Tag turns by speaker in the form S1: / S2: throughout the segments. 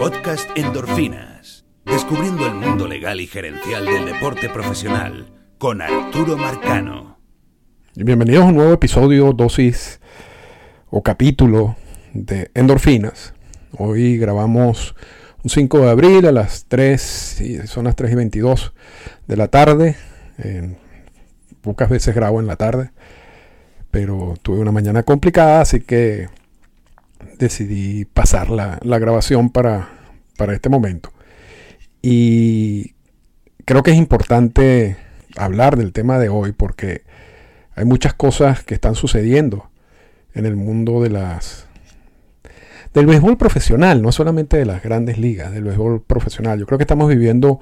S1: Podcast Endorfinas. Descubriendo el mundo legal y gerencial del deporte profesional con Arturo Marcano.
S2: Bienvenidos a un nuevo episodio, dosis o capítulo de Endorfinas. Hoy grabamos un 5 de abril a las 3, son las 3 y 22 de la tarde. pocas veces grabo en la tarde, pero tuve una mañana complicada, así que decidí pasar la, grabación para, para este momento. Y creo que es importante hablar del tema de hoy porque hay muchas cosas que están sucediendo en el mundo de las del béisbol profesional, no solamente de las grandes ligas, del béisbol profesional. Yo creo que estamos viviendo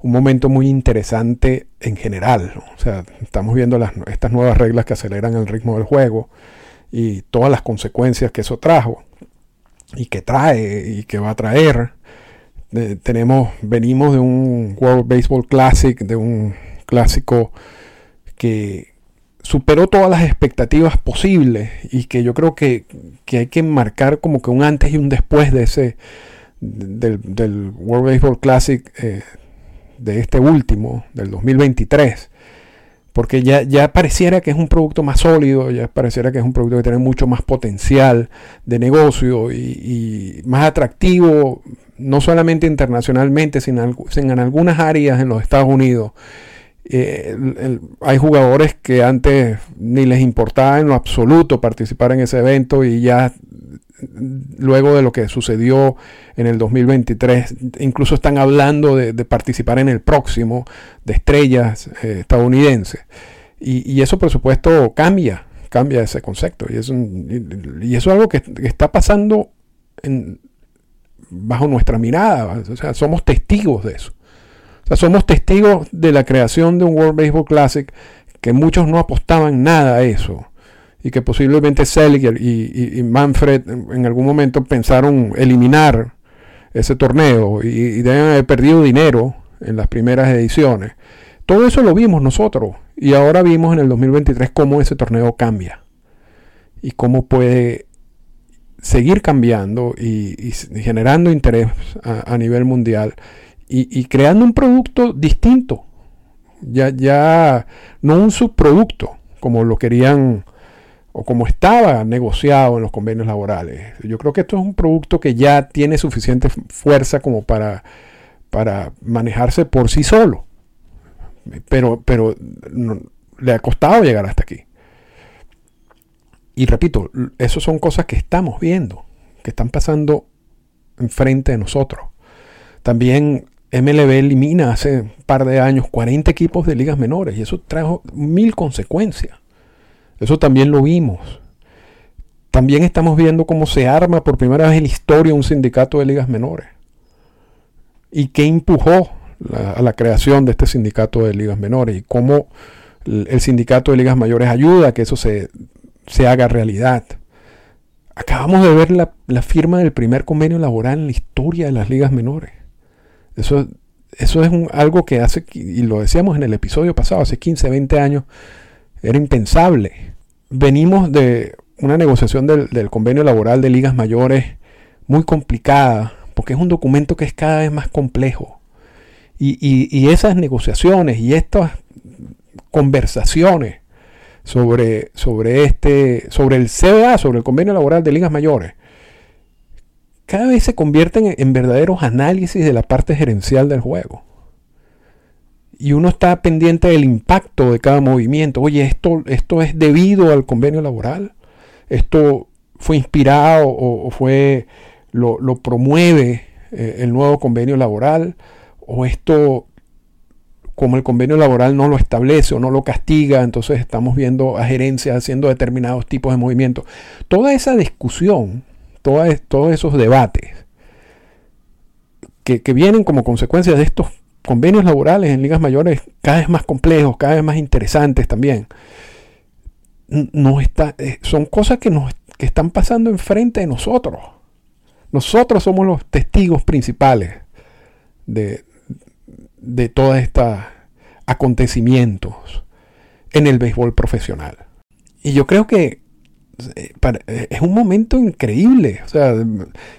S2: un momento muy interesante en general. O sea, estamos viendo estas nuevas reglas que aceleran el ritmo del juego y todas las consecuencias que eso trajo y que trae y que va a traer. tenemos, venimos de un World Baseball Classic, de un clásico que superó todas las expectativas posibles y que yo creo que, hay que marcar como que un antes y un después de ese del, World Baseball Classic eh, de este último, del 2023 porque ya, ya pareciera que es un producto más sólido, ya pareciera que es un producto que tiene mucho más potencial de negocio y, más atractivo, no solamente internacionalmente, sino en algunas áreas en los Estados Unidos. Eh, hay jugadores que antes ni les importaba en lo absoluto participar en ese evento y ya luego de lo que sucedió en el 2023, incluso están hablando de, participar en el próximo de estrellas eh, estadounidenses. Y, eso, por supuesto, cambia, cambia ese concepto. Y, es y eso es algo que, está pasando bajo nuestra mirada. O sea, somos testigos de eso. O sea, somos testigos de la creación de un World Baseball Classic que muchos no apostaban nada a eso y que posiblemente Seliger y, Manfred en algún momento pensaron eliminar ese torneo y, deben haber perdido dinero en las primeras ediciones. Todo eso lo vimos nosotros y ahora vimos en el 2023 cómo ese torneo cambia y cómo puede seguir cambiando y, generando interés a, nivel mundial y, creando un producto distinto, ya, ya no un subproducto como lo querían o como estaba negociado en los convenios laborales. Yo creo que esto es un producto que ya tiene suficiente fuerza como para, para manejarse por sí solo. Pero, pero le ha costado llegar hasta aquí. Y repito, eso son cosas que estamos viendo, que están pasando enfrente de nosotros. También MLB elimina hace un par de años 40 equipos de ligas menores y eso trajo mil consecuencias. Eso también lo vimos. También estamos viendo cómo se arma por primera vez en la historia un sindicato de ligas menores. Y qué empujó a la creación de este sindicato de ligas menores y cómo el sindicato de ligas mayores ayuda a que eso se, haga realidad. Acabamos de ver la, firma del primer convenio laboral en la historia de las ligas menores. Eso, eso es algo que hace, y lo decíamos en el episodio pasado, hace 15, 20 años, era impensable. Venimos de una negociación del, convenio laboral de ligas mayores muy complicada, porque es un documento que es cada vez más complejo. Y, esas negociaciones y estas conversaciones sobre, sobre, este, sobre el CBA, sobre el convenio laboral de ligas mayores, cada vez se convierten en verdaderos análisis de la parte gerencial del juego y uno está pendiente del impacto de cada movimiento. Oye, esto, esto es debido al convenio laboral. Esto fue inspirado o, fue lo, promueve eh, el nuevo convenio laboral o esto como el convenio laboral no lo establece o no lo castiga, entonces estamos viendo a gerencias haciendo determinados tipos de movimientos. Toda esa discusión, todos esos debates que, que vienen como consecuencia de estos convenios laborales en ligas mayores cada vez más complejos, cada vez más interesantes también. No eh, son cosas que, nos, que están pasando enfrente de nosotros. Nosotros somos los testigos principales de, de todos estos acontecimientos en el béisbol profesional. Y yo creo que es un momento increíble. O sea,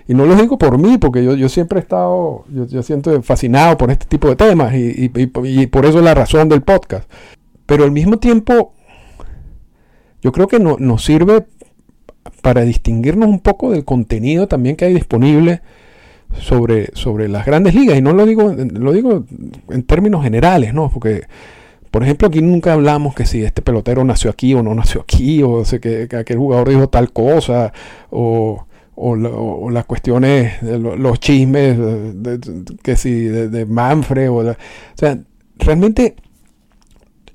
S2: y no lo digo por mí, porque yo, yo siempre he estado, yo, siento fascinado por este tipo de temas y, por eso es la razón del podcast. Pero al mismo tiempo, yo creo que nos sirve para distinguirnos un poco del contenido también que hay disponible sobre, sobre las grandes ligas. Y no lo digo, lo digo en términos generales, ¿no? Porque por ejemplo, aquí nunca hablamos que si este pelotero nació aquí o no nació aquí, o que, aquel jugador dijo tal cosa, o, las cuestiones, los chismes, que si de, Manfred, o, o sea, realmente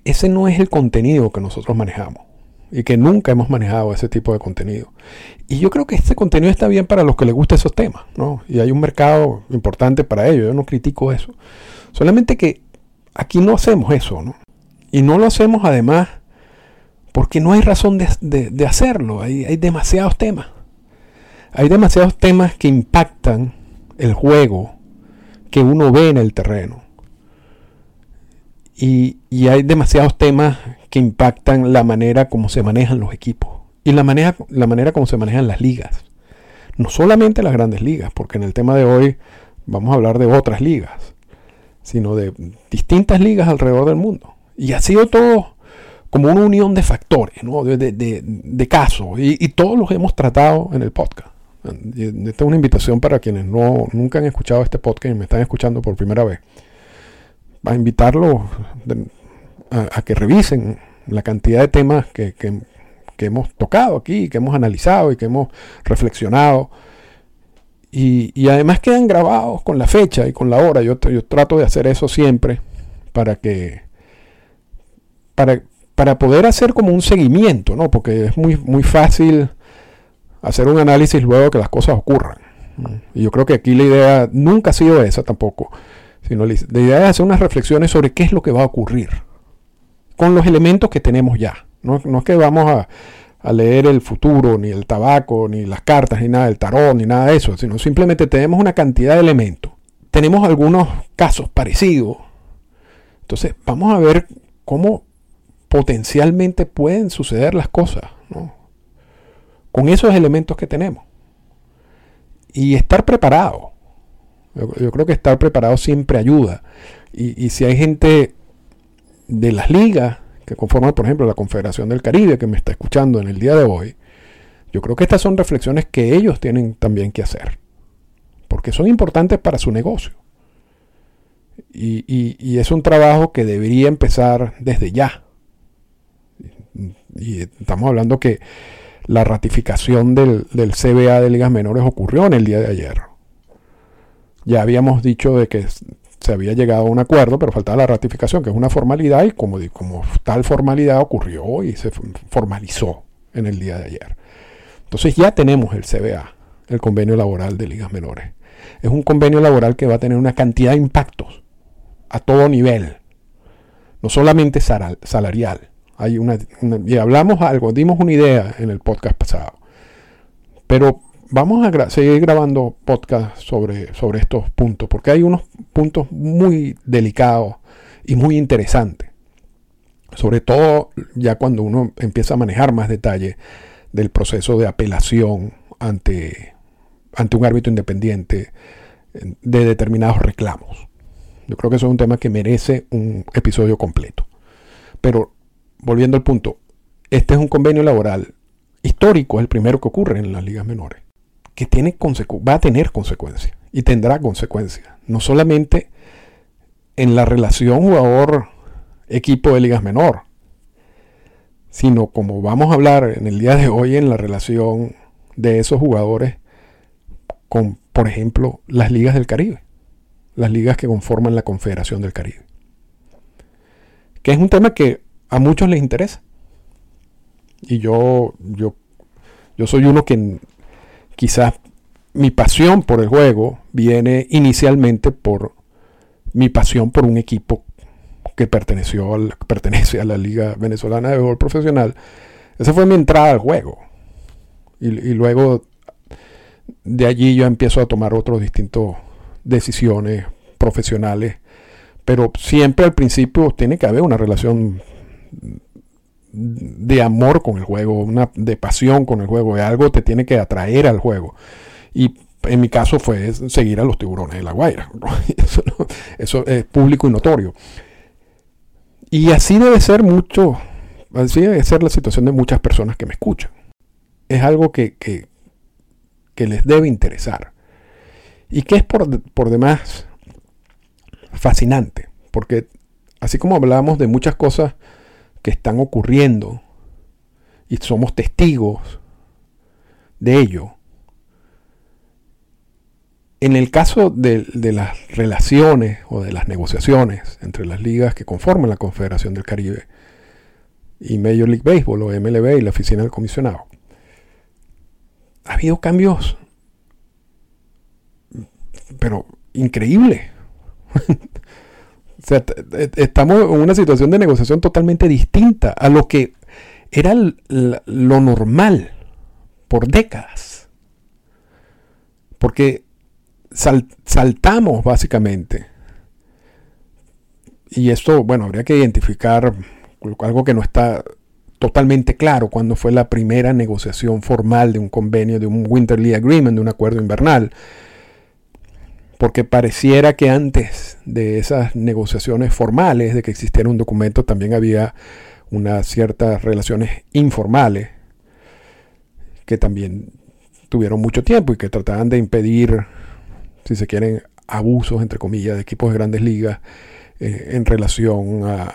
S2: ese no es el contenido que nosotros manejamos y que nunca hemos manejado ese tipo de contenido. Y yo creo que este contenido está bien para los que les gustan esos temas, ¿no? Y hay un mercado importante para ello, yo no critico eso. Solamente que aquí no hacemos eso, ¿no? Y no lo hacemos además porque no hay razón de, hacerlo. Hay, demasiados temas. Hay demasiados temas que impactan el juego que uno ve en el terreno. Y, hay demasiados temas que impactan la manera como se manejan los equipos. Y la manera, la manera como se manejan las ligas. No solamente las grandes ligas, porque en el tema de hoy vamos a hablar de otras ligas, sino de distintas ligas alrededor del mundo. Y ha sido todo como una unión de factores, de, casos, y, todos los hemos tratado en el podcast. Esta es una invitación para quienes no, nunca han escuchado este podcast y me están escuchando por primera vez. A invitarlos a, que revisen la cantidad de temas que, hemos tocado aquí, que hemos analizado y que hemos reflexionado. Y, además quedan grabados con la fecha y con la hora. Yo, yo trato de hacer eso siempre para que para, para poder hacer como un seguimiento, ¿no? Porque es muy, muy fácil hacer un análisis luego que las cosas ocurran. Y yo creo que aquí la idea nunca ha sido esa tampoco, sino la idea es hacer unas reflexiones sobre qué es lo que va a ocurrir con los elementos que tenemos ya. No, es que vamos a, a, leer el futuro, ni el tabaco, ni las cartas, ni nada del tarot, ni nada de eso, sino simplemente tenemos una cantidad de elementos. Tenemos algunos casos parecidos. Entonces, vamos a ver cómo potencialmente pueden suceder las cosas, con esos elementos que tenemos. Y estar preparado. Yo, creo que estar preparado siempre ayuda. Y, si hay gente de las ligas que conforman, por ejemplo, la Confederación del Caribe que me está escuchando en el día de hoy, yo creo que estas son reflexiones que ellos tienen también que hacer. Porque son importantes para su negocio. y es un trabajo que debería empezar desde ya y estamos hablando que la ratificación del, CBA de ligas menores ocurrió en el día de ayer. Ya habíamos dicho de que se había llegado a un acuerdo, pero faltaba la ratificación, que es una formalidad, y como, como tal formalidad ocurrió y se formalizó en el día de ayer. Entonces ya tenemos el CBA, el convenio laboral de ligas menores. Es un convenio laboral que va a tener una cantidad de impactos a todo nivel, no solamente salarial, hay una, y hablamos algo, dimos una idea en el podcast pasado. Pero vamos a seguir grabando podcast sobre, sobre estos puntos, porque hay unos puntos muy delicados y muy interesantes. Sobre todo ya cuando uno empieza a manejar más detalle del proceso de apelación ante, ante un árbitro independiente de determinados reclamos. Yo creo que eso es un tema que merece un episodio completo. Pero volviendo al punto, este es un convenio laboral histórico, es el primero que ocurre en las ligas menores, que tiene va a tener consecuencias y tendrá consecuencias, no solamente en la relación jugador-equipo de ligas menor, sino como vamos a hablar en el día de hoy en la relación de esos jugadores con, por ejemplo, las ligas del Caribe, las ligas que conforman la Confederación del Caribe. Que es un tema que a muchos les interesa. Y yo, yo, yo soy uno que quizás mi pasión por el juego viene inicialmente por mi pasión por un equipo que perteneció al, pertenece a la Liga Venezolana de Béisbol Profesional. Esa fue mi entrada al juego. Y, y, luego de allí yo empiezo a tomar otras distintas decisiones profesionales. Pero siempre al principio tiene que haber una relación de amor con el juego, una de pasión con el juego, algo te tiene que atraer al juego. Y en mi caso fue seguir a los tiburones de la Guaira. Eso, es público y notorio. Y así debe ser mucho, así debe ser la situación de muchas personas que me escuchan. Es algo que, que, les debe interesar. Y que es por, por demás fascinante. Porque así como hablábamos de muchas cosas que están ocurriendo y somos testigos de ello, en el caso de, las relaciones o de las negociaciones entre las ligas que conforman la Confederación del Caribe y Major League Baseball o MLB y la oficina del comisionado, ha habido cambios, pero increíbles. estamos en una situación de negociación totalmente distinta a lo que era lo normal por décadas. Porque saltamos básicamente. Y esto, bueno, habría que identificar algo que no está totalmente claro cuando fue la primera negociación formal de un convenio, de un Winter League Agreement, de un acuerdo invernal. Porque pareciera que antes de esas negociaciones formales, de que existiera un documento, también había unas ciertas relaciones informales que también tuvieron mucho tiempo y que trataban de impedir si se quieren, abusos, entre comillas, de equipos de grandes ligas eh, en relación a,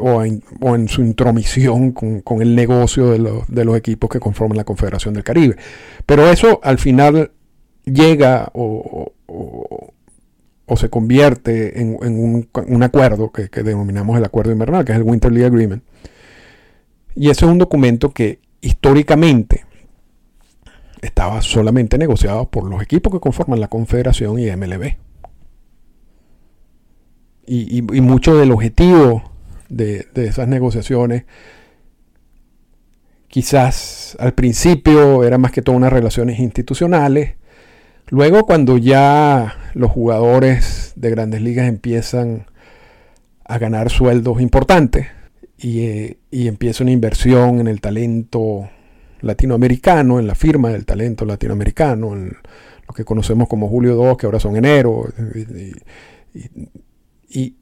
S2: o, en su intromisión con, el negocio de los, equipos que conforman la Confederación del Caribe. Pero eso al final llega o, se convierte en, un, acuerdo que, que, denominamos el acuerdo invernal, que es el Winter League Agreement. Y ese es un documento que históricamente estaba solamente negociado por los equipos que conforman la Confederación y MLB. Y, mucho del objetivo de, esas negociaciones quizás al principio era más que todo unas relaciones institucionales. Luego cuando ya los jugadores de grandes ligas empiezan a ganar sueldos importantes y, eh, y empieza una inversión en el talento latinoamericano, en la firma del talento latinoamericano, en lo que conocemos como Julio II, que ahora son enero, y,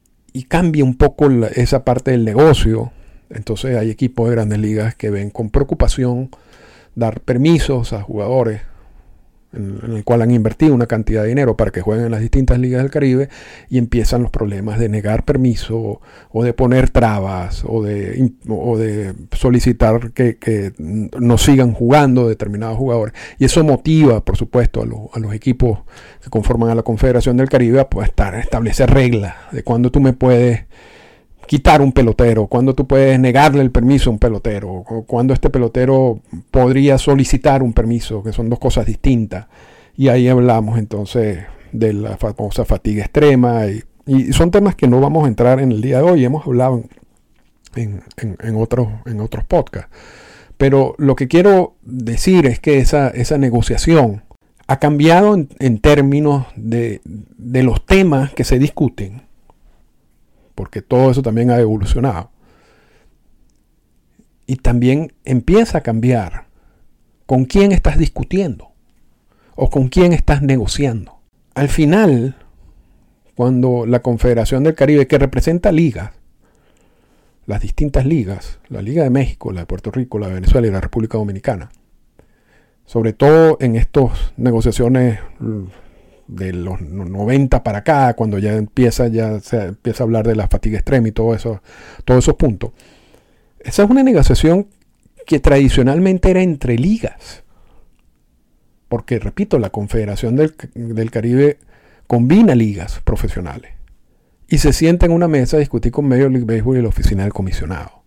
S2: cambia un poco esa parte del negocio. Entonces hay equipos de grandes ligas que ven con preocupación dar permisos a jugadores en, el cual han invertido una cantidad de dinero para que jueguen en las distintas ligas del Caribe y empiezan los problemas de negar permiso o de poner trabas o de, de solicitar que, no sigan jugando determinados jugadores. Y eso motiva, por supuesto, a, los equipos que conforman a la Confederación del Caribe a, pues, estar, a establecer reglas de cuándo tú me puedes quitar un pelotero, cuando tú puedes negarle el permiso a un pelotero, o cuando este pelotero podría solicitar un permiso, que son dos cosas distintas. Y ahí hablamos entonces de la famosa fatiga extrema y, son temas que no vamos a entrar en el día de hoy, hemos hablado en, otros, en otros podcasts. Pero lo que quiero decir es que esa, esa negociación ha cambiado en, términos de, de los temas que se discuten porque todo eso también ha evolucionado. Y también empieza a cambiar con quién estás discutiendo o con quién estás negociando. Al final, cuando la Confederación del Caribe, que representa ligas, las distintas ligas, la Liga de México, la de Puerto Rico, la de Venezuela y la República Dominicana, sobre todo en estas negociaciones de los 90 para acá, cuando ya empieza, ya se empieza a hablar de la fatiga extrema y todo eso, todos esos puntos. Esa es una negociación que tradicionalmente era entre ligas. Porque, repito, la Confederación del, del Caribe combina ligas profesionales. Y se sienta en una mesa a discutir con Major League Baseball y la oficina del comisionado,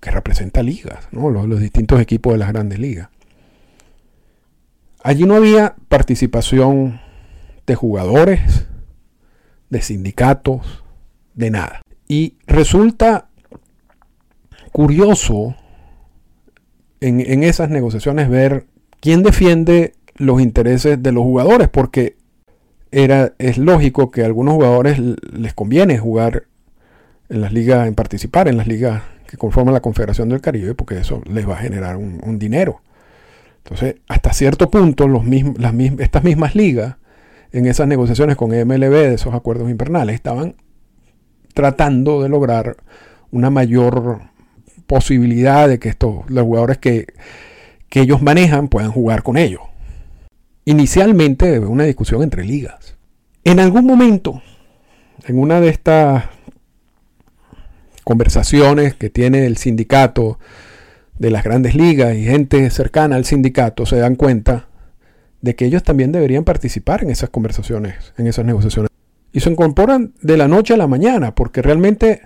S2: que representa ligas, ¿no? los, los distintos equipos de las grandes ligas. Allí no había participación de jugadores, de sindicatos, de nada. Y resulta curioso en, esas negociaciones ver quién defiende los intereses de los jugadores, porque era, es lógico que a algunos jugadores les conviene jugar en las ligas, en participar en las ligas que conforman la Confederación del Caribe, porque eso les va a generar un, dinero. Entonces, hasta cierto punto, las estas mismas ligas, en esas negociaciones con MLB de esos acuerdos invernales, estaban tratando de lograr una mayor posibilidad de que estos, los jugadores que, que ellos manejan puedan jugar con ellos. Inicialmente una discusión entre ligas. En algún momento, en una de estas conversaciones que tiene el sindicato de las grandes ligas y gente cercana al sindicato se dan cuenta de que ellos también deberían participar en esas conversaciones, en esas negociaciones. Y se incorporan de la noche a la mañana, porque realmente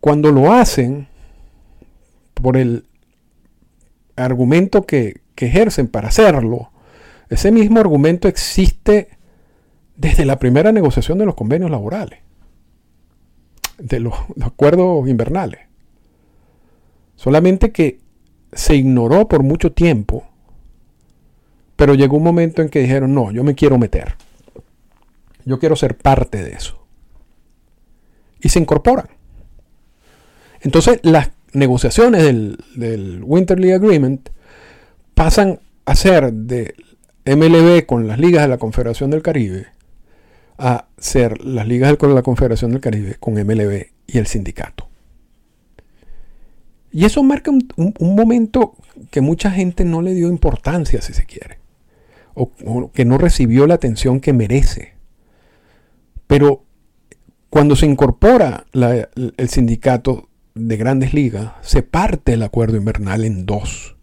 S2: cuando lo hacen, por el argumento que, que ejercen para hacerlo, ese mismo argumento existe desde la primera negociación de los convenios laborales de los, acuerdos invernales. Solamente que se ignoró por mucho tiempo, pero llegó un momento en que dijeron, no, yo me quiero meter. Yo quiero ser parte de eso. Y se incorporan. Entonces las negociaciones del, del Winterly Agreement pasan a ser de MLB con las ligas de la Confederación del Caribe a ser las ligas de la Confederación del Caribe con MLB y el sindicato. Y eso marca un, momento que mucha gente no le dio importancia, si se quiere, o, que no recibió la atención que merece. Pero cuando se incorpora el sindicato de grandes ligas, se parte el acuerdo invernal en dos.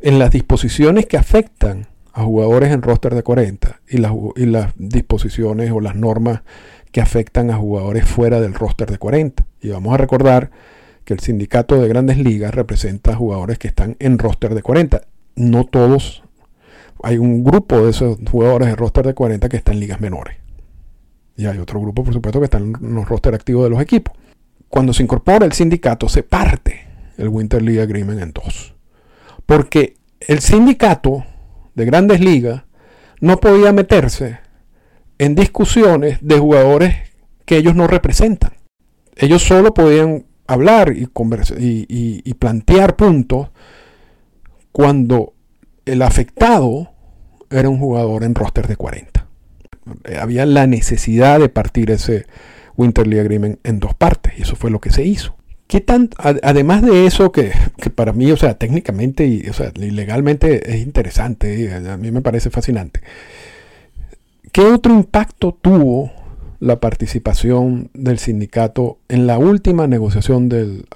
S2: En las disposiciones que afectan a jugadores en roster de 40 y las, y las disposiciones o las normas que afectan a jugadores fuera del roster de 40. Y vamos a recordar que el sindicato de grandes ligas representa a jugadores que están en roster de 40. No todos, hay un grupo de esos jugadores en roster de 40 que están en ligas menores. Y hay otro grupo, por supuesto, que están en los roster activos de los equipos. Cuando se incorpora el sindicato, se parte el Winter League Agreement en dos. Porque el sindicato de grandes ligas no podía meterse en discusiones de jugadores que ellos no representan. Ellos solo podían hablar y, y, plantear puntos cuando el afectado era un jugador en roster de 40. Había la necesidad de partir ese Winter League Agreement en dos partes y eso fue lo que se hizo. ¿Qué tan, además de eso, que, para mí, o sea, técnicamente y, o sea, legalmente es interesante, a mí me parece fascinante, ¿qué otro impacto tuvo la participación del sindicato en la última negociación del,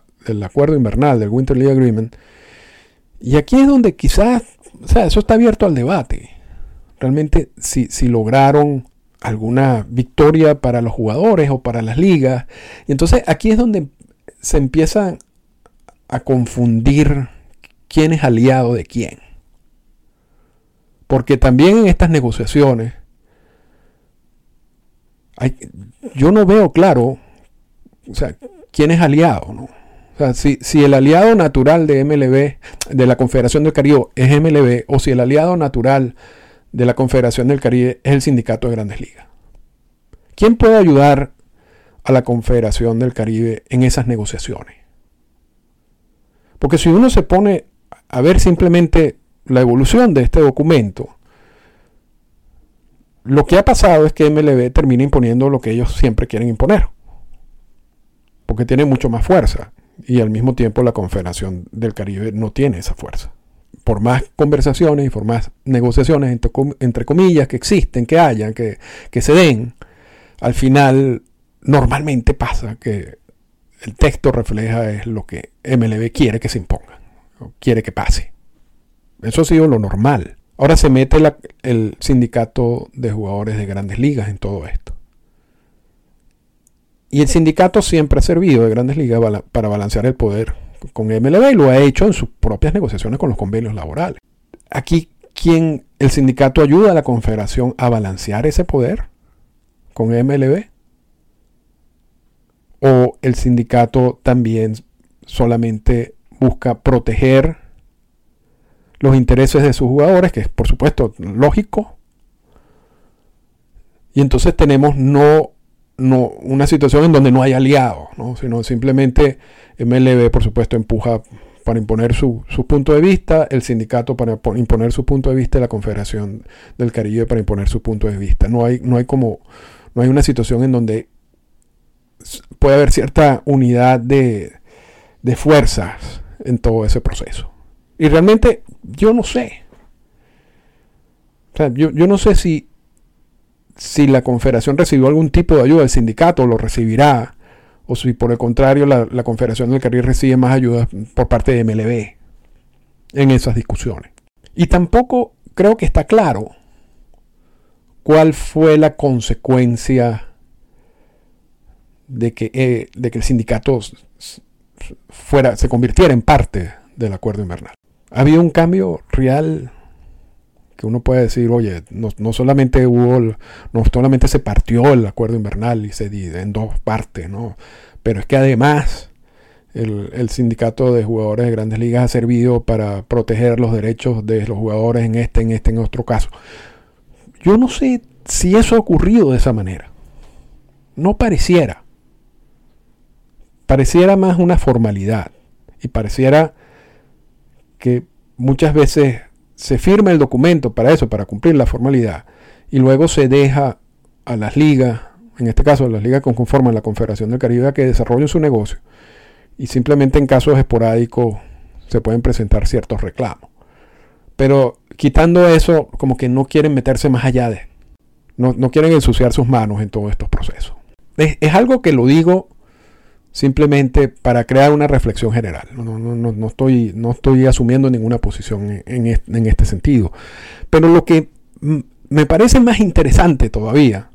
S2: acuerdo invernal, del Winter League Agreement? Y aquí es donde quizás, o sea, eso está abierto al debate. Realmente, si, si lograron alguna victoria para los jugadores o para las ligas. Y entonces aquí es donde se empieza a confundir quién es aliado de quién. Porque también en estas negociaciones, yo no veo claro o sea, quién es aliado. ¿no? O sea, si, si, el aliado natural de MLB, de la Confederación del Caribe, es MLB, o si el aliado natural de la Confederación del Caribe es el Sindicato de Grandes Ligas. ¿Quién puede ayudar a la Confederación del Caribe en esas negociaciones. Porque si uno se pone a ver simplemente la evolución de este documento, lo que ha pasado es que MLB termina imponiendo lo que ellos siempre quieren imponer. Porque tiene mucho más fuerza. Y al mismo tiempo la Confederación del Caribe no tiene esa fuerza. Por más conversaciones y por más negociaciones, entre, comillas, que existen, que hayan, que, que se den, al final normalmente pasa que el texto refleja es lo que MLB quiere que se imponga, o quiere que pase. Eso ha sido lo normal. Ahora se mete el sindicato de jugadores de grandes ligas en todo esto. Y el sindicato siempre ha servido de grandes ligas para balancear el poder con MLB y lo ha hecho en sus propias negociaciones con los convenios laborales. Aquí, ¿quién, el sindicato ayuda a la confederación a balancear ese poder con MLB? o el sindicato también solamente busca proteger los intereses de sus jugadores, que es por supuesto lógico. Y entonces tenemos no no, una situación en donde no hay aliados, ¿no? sino simplemente MLB, por supuesto, empuja para imponer su, su, punto de vista, el sindicato para imponer su punto de vista y la Confederación del Caribe para imponer su punto de vista. No hay, no hay como, no hay una situación en donde puede haber cierta unidad de, de fuerzas en todo ese proceso. Y realmente yo no sé. O sea, yo, yo no sé si, si la Confederación recibió algún tipo de ayuda del sindicato, lo recibirá o si por el contrario la, Confederación del Caribe recibe más ayuda por parte de MLB en esas discusiones. Y tampoco creo que está claro cuál fue la consecuencia de que, eh, de que el sindicato fuera, se convirtiera en parte del acuerdo invernal. Ha habido un cambio real que uno puede decir, oye, no, solamente hubo, no solamente se partió el acuerdo invernal y se divide en dos partes, ¿no? Pero es que además el, sindicato de jugadores de grandes ligas ha servido para proteger los derechos de los jugadores en este, en este, en otro caso. Yo no sé si eso ha ocurrido de esa manera. No pareciera. Pareciera más una formalidad. Y pareciera que muchas veces se firma el documento para eso, para cumplir la formalidad, y luego se deja a las ligas, en este caso a las ligas que conforman la Confederación del Caribe, que desarrollen su negocio, y simplemente en casos esporádicos se pueden presentar ciertos reclamos. Pero quitando eso, como que no quieren meterse más allá de, no, quieren ensuciar sus manos en todos estos procesos. es algo que lo digo simplemente para crear una reflexión general. No, estoy, no estoy asumiendo ninguna posición en, este sentido. Pero lo que me parece más interesante todavía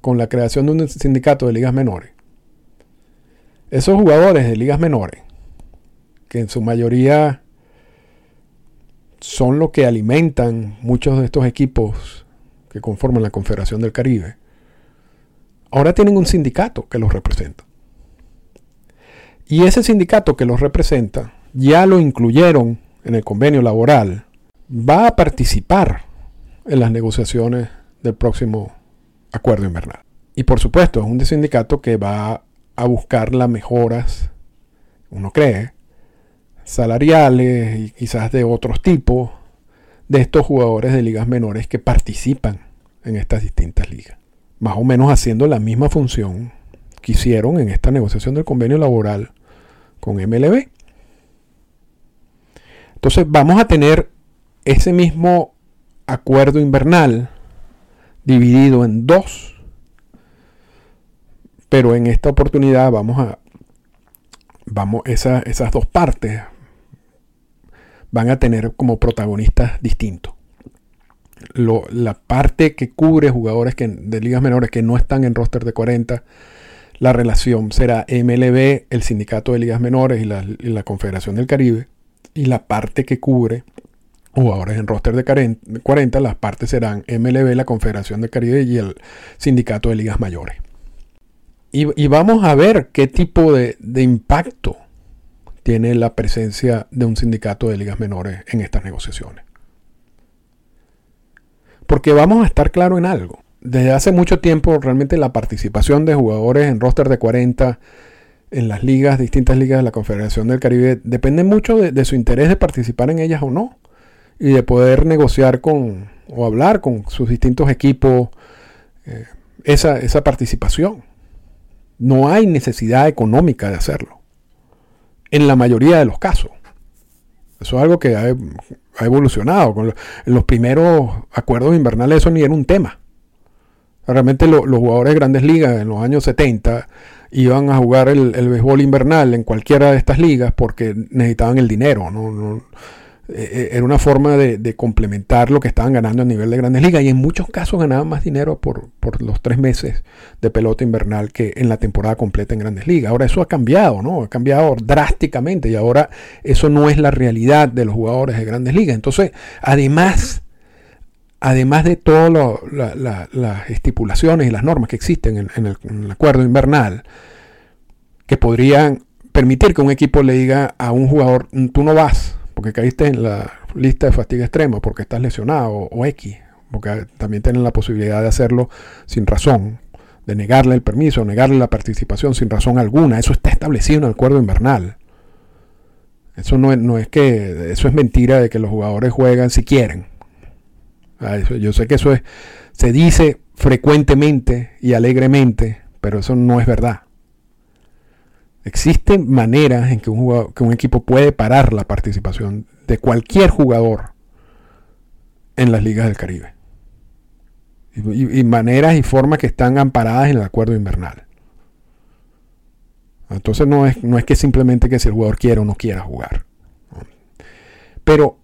S2: con la creación de un sindicato de ligas menores, esos jugadores de ligas menores, que en su mayoría son los que alimentan muchos de estos equipos que conforman la Confederación del Caribe, ahora tienen un sindicato que los representa. Y ese sindicato que los representa, ya lo incluyeron en el convenio laboral, va a participar en las negociaciones del próximo acuerdo invernal. Y por supuesto, es un sindicato que va a buscar las mejoras, uno cree, salariales y quizás de otros tipos de estos jugadores de ligas menores que participan en estas distintas ligas. Más o menos haciendo la misma función que hicieron en esta negociación del convenio laboral con MLB. Entonces vamos a tener ese mismo acuerdo invernal dividido en dos. Pero en esta oportunidad vamos a, vamos, esas dos partes van a tener como protagonistas distintos. la parte que cubre jugadores que, de ligas menores que no están en roster de 40 la relación será MLB, el Sindicato de Ligas Menores y la, Confederación del Caribe. Y la parte que cubre jugadores en roster de 40, las partes serán MLB, la Confederación del Caribe y el Sindicato de Ligas Mayores. Y, vamos a ver qué tipo de, de, impacto tiene la presencia de un sindicato de ligas menores en estas negociaciones. Porque vamos a estar claro en algo desde hace mucho tiempo realmente la participación de jugadores en roster de 40 en las ligas, distintas ligas de la Confederación del Caribe, depende mucho de, su interés de participar en ellas o no. Y de poder negociar con o hablar con sus distintos equipos eh, esa, esa participación. No hay necesidad económica de hacerlo. En la mayoría de los casos. Eso es algo que ha, evolucionado. Con en los primeros acuerdos invernales eso ni era un tema. Realmente los jugadores de grandes ligas en los años 70 iban a jugar el, béisbol invernal en cualquiera de estas ligas porque necesitaban el dinero. ¿no? Eh, eh, era una forma de, complementar lo que estaban ganando a nivel de grandes ligas y en muchos casos ganaban más dinero por, por, los tres meses de pelota invernal que en la temporada completa en grandes ligas. Ahora eso ha cambiado, ¿no? Ha cambiado drásticamente y ahora eso no es la realidad de los jugadores de grandes ligas. Entonces, además además de todas las estipulaciones y las normas que existen en, el, acuerdo invernal, que podrían permitir que un equipo le diga a un jugador, tú no vas, porque caíste en la lista de fatiga extrema, porque estás lesionado o, X, porque también tienen la posibilidad de hacerlo sin razón, de negarle el permiso, negarle la participación sin razón alguna. Eso está establecido en el acuerdo invernal. Eso no es, no es que, eso es mentira de que los jugadores juegan si quieren. Yo sé que eso es, se dice frecuentemente y alegremente, pero eso no es verdad. Existen maneras en que un, que un equipo puede parar la participación de cualquier jugador en las ligas del Caribe. Y, maneras y formas que están amparadas en el acuerdo invernal. Entonces no es, no es que simplemente que si el jugador quiere o no quiera jugar. Pero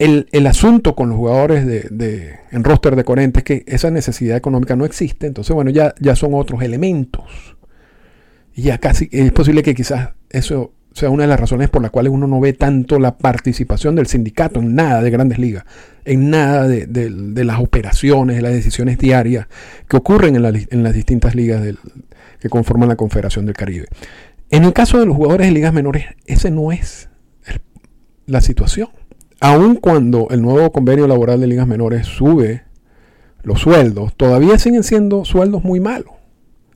S2: el, asunto con los jugadores de, en roster de 40 es que esa necesidad económica no existe. Entonces, bueno, ya, ya son otros elementos. Y ya casi es posible que quizás eso sea una de las razones por las cuales uno no ve tanto la participación del sindicato en nada de grandes ligas, en nada de, las operaciones, de las decisiones diarias que ocurren en, las distintas ligas que conforman la Confederación del Caribe. En el caso de los jugadores de ligas menores, ese no es la situación. Aun cuando el nuevo convenio laboral de ligas menores sube los sueldos, todavía siguen siendo sueldos muy malos.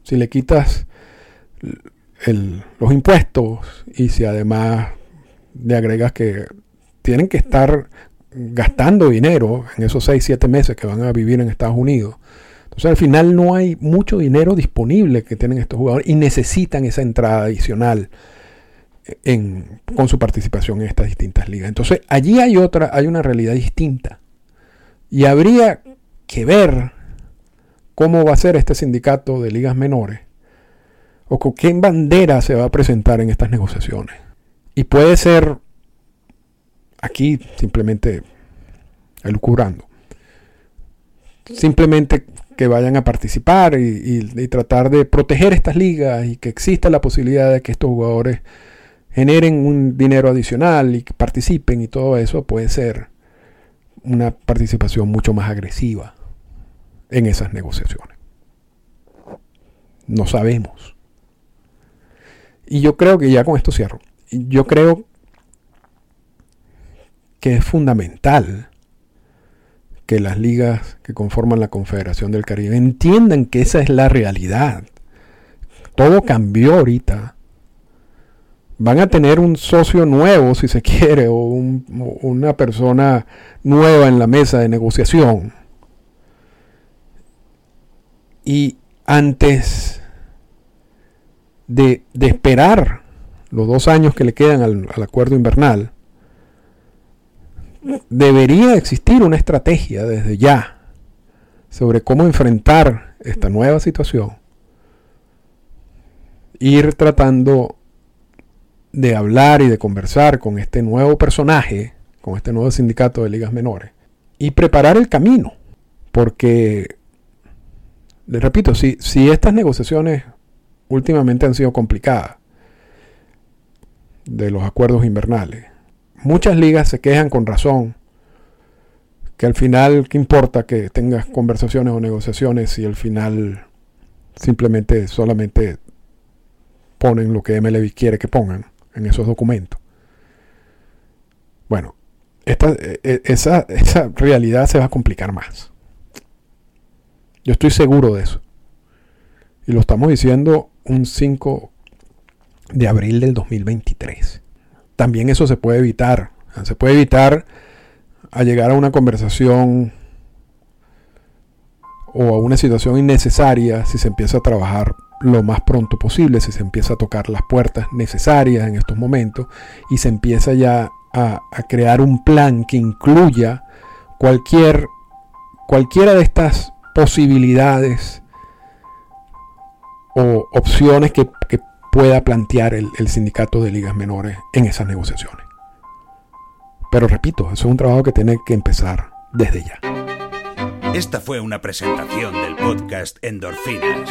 S2: Si le quitas los impuestos y si además le agregas que tienen que estar gastando dinero en esos 6, 7 meses que van a vivir en Estados Unidos. Entonces al final no hay mucho dinero disponible que tienen estos jugadores y necesitan esa entrada adicional con su participación en estas distintas ligas. Entonces allí hay otra, hay una realidad distinta. Y habría que ver cómo va a ser este sindicato de ligas menores o con qué bandera se va a presentar en estas negociaciones. Y puede ser aquí simplemente elucubrando. Simplemente que vayan a participar y, y, tratar de proteger estas ligas y que exista la posibilidad de que estos jugadores generen un dinero adicional y que participen y todo eso puede ser una participación mucho más agresiva en esas negociaciones. No sabemos. Y yo creo que ya con esto cierro. Yo creo que es fundamental que las ligas que conforman la Confederación del Caribe entiendan que esa es la realidad. Todo cambió ahorita. Van a tener un socio nuevo, si se quiere, o, una persona nueva en la mesa de negociación. Y antes de, esperar los dos años que le quedan al, acuerdo invernal, debería existir una estrategia desde ya sobre cómo enfrentar esta nueva situación. Ir tratando de hablar y de conversar con este nuevo personaje, con este nuevo sindicato de ligas menores, y preparar el camino. Porque, les repito, si, si estas negociaciones últimamente han sido complicadas de los acuerdos invernales. Muchas ligas se quejan con razón que al final, ¿qué importa que tengas conversaciones o negociaciones si al final simplemente solamente ponen lo que MLB quiere que pongan en esos documentos? Bueno, esta, e, e, esa, esa realidad se va a complicar más. Yo estoy seguro de eso. Y lo estamos diciendo un 5 de abril del 2023. También eso se puede evitar. Se puede evitar a llegar a una conversación o a una situación innecesaria si se empieza a trabajar lo más pronto posible, si se empieza a tocar las puertas necesarias en estos momentos y se empieza ya a, crear un plan que incluya cualquier, cualquiera de estas posibilidades o opciones que, pueda plantear el, el sindicato de ligas menores en esas negociaciones. Pero repito, eso es un trabajo que tiene que empezar desde ya.
S1: Esta fue una presentación del podcast Endorfinas.